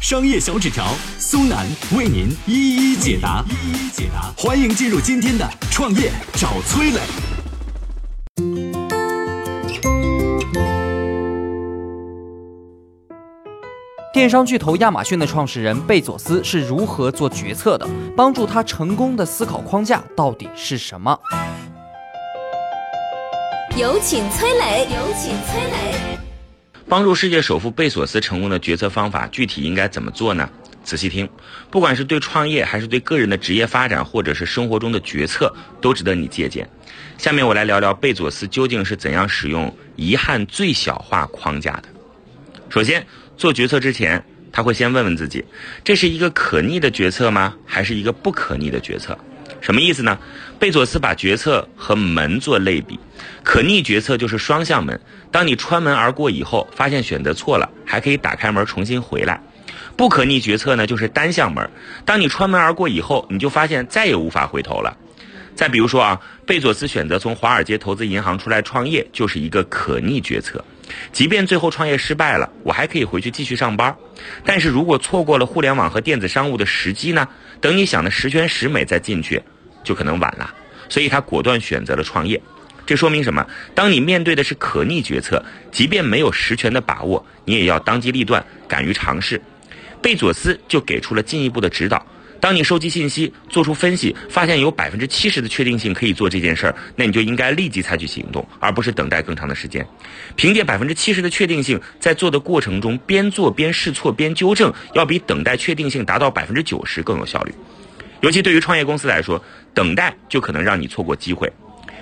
商业小纸条苏南为您一一解答，一一解答。欢迎进入今天的创业找崔磊。电商巨头亚马逊的创始人贝佐斯是如何做决策的？帮助他成功的思考框架到底是什么？有请崔磊。有请崔磊。帮助世界首富贝索斯成功的决策方法，具体应该怎么做呢？仔细听，不管是对创业，还是对个人的职业发展，或者是生活中的决策，都值得你借鉴。下面我来聊聊贝佐斯究竟是怎样使用遗憾最小化框架的。首先，做决策之前，他会先问问自己：这是一个可逆的决策吗？还是一个不可逆的决策？什么意思呢？贝佐斯把决策和门做类比，可逆决策就是双向门，当你穿门而过以后，发现选择错了，还可以打开门重新回来；不可逆决策呢，就是单向门，当你穿门而过以后，你就发现再也无法回头了。再比如说啊，贝佐斯选择从华尔街投资银行出来创业，就是一个可逆决策，即便最后创业失败了，我还可以回去继续上班。但是如果错过了互联网和电子商务的时机呢？等你想的十全十美再进去，就可能晚了。所以他果断选择了创业。这说明什么？当你面对的是可逆决策，即便没有十全的把握，你也要当机立断，敢于尝试。贝佐斯就给出了进一步的指导：当你收集信息、做出分析，发现有百分之七十的确定性可以做这件事儿，那你就应该立即采取行动，而不是等待更长的时间。凭借百分之七十的确定性，在做的过程中边做边试错边纠正，要比等待确定性达到百分之九十更有效率。尤其对于创业公司来说，等待就可能让你错过机会。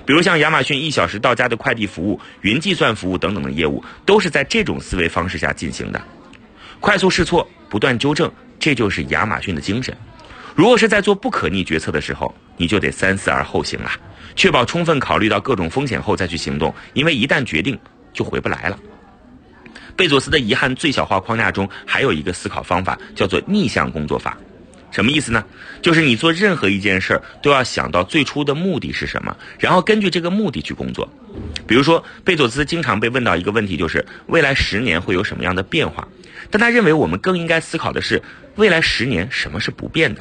比如像亚马逊一小时到家的快递服务、云计算服务等等的业务，都是在这种思维方式下进行的。快速试错，不断纠正，这就是亚马逊的精神。如果是在做不可逆决策的时候，你就得三思而后行了，确保充分考虑到各种风险后再去行动，因为一旦决定就回不来了。贝佐斯的遗憾最小化框架中还有一个思考方法，叫做逆向工作法。什么意思呢？就是你做任何一件事儿都要想到最初的目的是什么，然后根据这个目的去工作。比如说，贝佐斯经常被问到一个问题，就是未来十年会有什么样的变化？但他认为我们更应该思考的是，未来十年什么是不变的？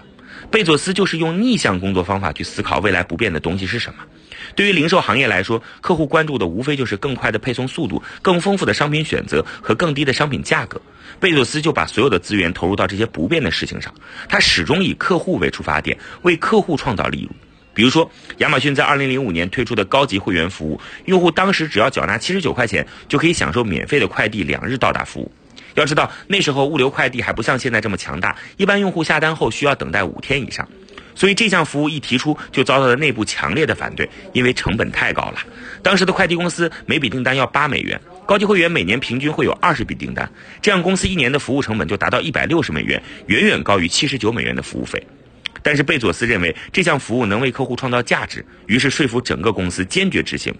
贝佐斯就是用逆向工作方法去思考未来不变的东西是什么。对于零售行业来说，客户关注的无非就是更快的配送速度、更丰富的商品选择和更低的商品价格。贝佐斯就把所有的资源投入到这些不变的事情上，他始终以客户为出发点，为客户创造利润。比如说，亚马逊在2005年推出的高级会员服务，用户当时只要缴纳79块钱，就可以享受免费的快递两日到达服务。要知道，那时候物流快递还不像现在这么强大，一般用户下单后需要等待五天以上。所以这项服务一提出，就遭到了内部强烈的反对，因为成本太高了。当时的快递公司每笔订单要八美元，高级会员每年平均会有二十笔订单，这样公司一年的服务成本就达到一百六十美元，远远高于七十九美元的服务费。但是贝佐斯认为这项服务能为客户创造价值，于是说服整个公司坚决执行。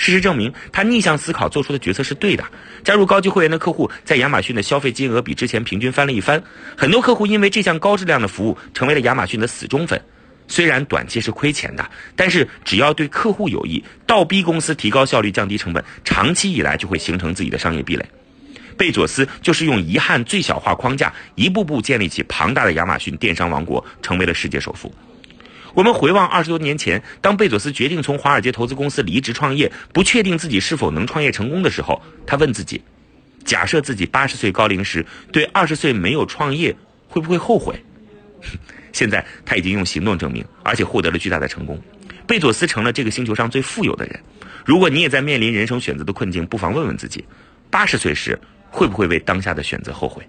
事实证明，他逆向思考做出的决策是对的。加入高级会员的客户在亚马逊的消费金额比之前平均翻了一番。很多客户因为这项高质量的服务成为了亚马逊的死忠粉。虽然短期是亏钱的，但是只要对客户有益，倒逼公司提高效率、降低成本，长期以来就会形成自己的商业壁垒。贝佐斯就是用遗憾最小化框架，一步步建立起庞大的亚马逊电商王国，成为了世界首富。我们回望二十多年前，当贝佐斯决定从华尔街投资公司离职创业，不确定自己是否能创业成功的时候，他问自己：假设自己八十岁高龄时对二十岁没有创业，会不会后悔？现在他已经用行动证明，而且获得了巨大的成功。贝佐斯成了这个星球上最富有的人。如果你也在面临人生选择的困境，不妨问问自己：八十岁时会不会为当下的选择后悔？